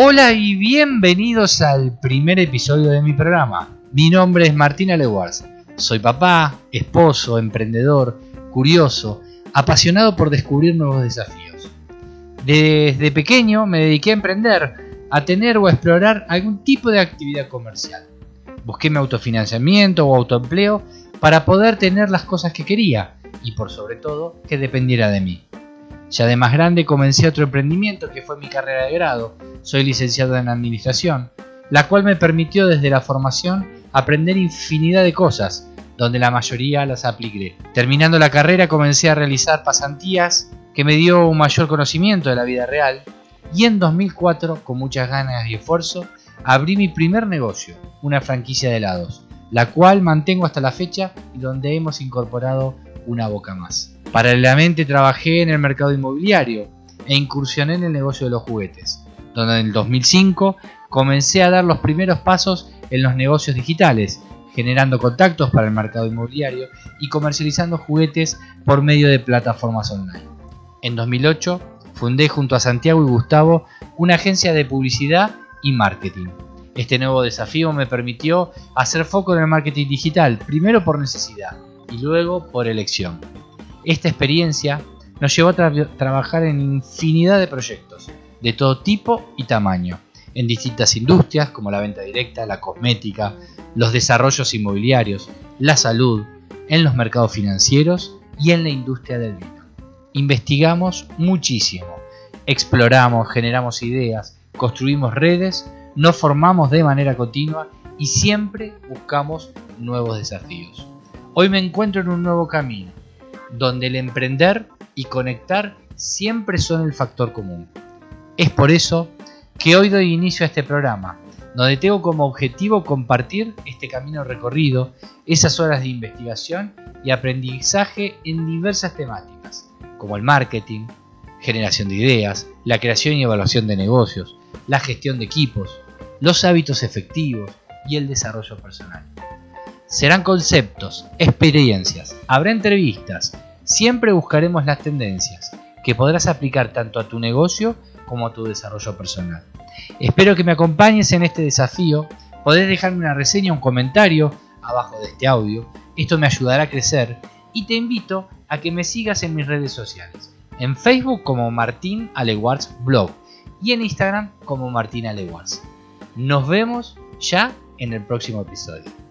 Hola y bienvenidos al primer episodio de mi programa. Mi nombre es Martín Alewars. Soy papá, esposo, emprendedor, curioso, apasionado por descubrir nuevos desafíos. Desde pequeño me dediqué a emprender, a tener o explorar algún tipo de actividad comercial. Busqué mi autofinanciamiento o autoempleo para poder tener las cosas que quería y por sobre todo que dependiera de mí. Ya de más grande comencé otro emprendimiento que fue mi carrera de grado. Soy licenciado en administración, la cual me permitió desde la formación aprender infinidad de cosas, donde la mayoría las apliqué. Terminando la carrera comencé a realizar pasantías que me dio un mayor conocimiento de la vida real y en 2004, con muchas ganas y esfuerzo, abrí mi primer negocio, una franquicia de helados, la cual mantengo hasta la fecha y donde hemos incorporado una boca más. Paralelamente trabajé en el mercado inmobiliario e incursioné en el negocio de los juguetes, donde en el 2005 comencé a dar los primeros pasos en los negocios digitales, generando contactos para el mercado inmobiliario y comercializando juguetes por medio de plataformas online. En 2008 fundé junto a Santiago y Gustavo una agencia de publicidad y marketing. Este nuevo desafío me permitió hacer foco en el marketing digital, primero por necesidad y luego por elección. Esta experiencia nos llevó a trabajar en infinidad de proyectos, de todo tipo y tamaño, en distintas industrias como la venta directa, la cosmética, los desarrollos inmobiliarios, la salud, en los mercados financieros y en la industria del vino. Investigamos muchísimo, exploramos, generamos ideas, construimos redes, nos formamos de manera continua y siempre buscamos nuevos desafíos. Hoy me encuentro en un nuevo camino, donde el emprender y conectar siempre son el factor común. Es por eso que hoy doy inicio a este programa, donde tengo como objetivo compartir este camino recorrido, esas horas de investigación y aprendizaje en diversas temáticas, como el marketing, generación de ideas, la creación y evaluación de negocios, la gestión de equipos, los hábitos efectivos y el desarrollo personal. Serán conceptos, experiencias, habrá entrevistas, siempre buscaremos las tendencias que podrás aplicar tanto a tu negocio como a tu desarrollo personal. Espero que me acompañes en este desafío, podés dejarme una reseña, un comentario abajo de este audio, esto me ayudará a crecer y te invito a que me sigas en mis redes sociales, en Facebook como Martín Aleguards Blog y en Instagram como Martín Aleguards. Nos vemos ya en el próximo episodio.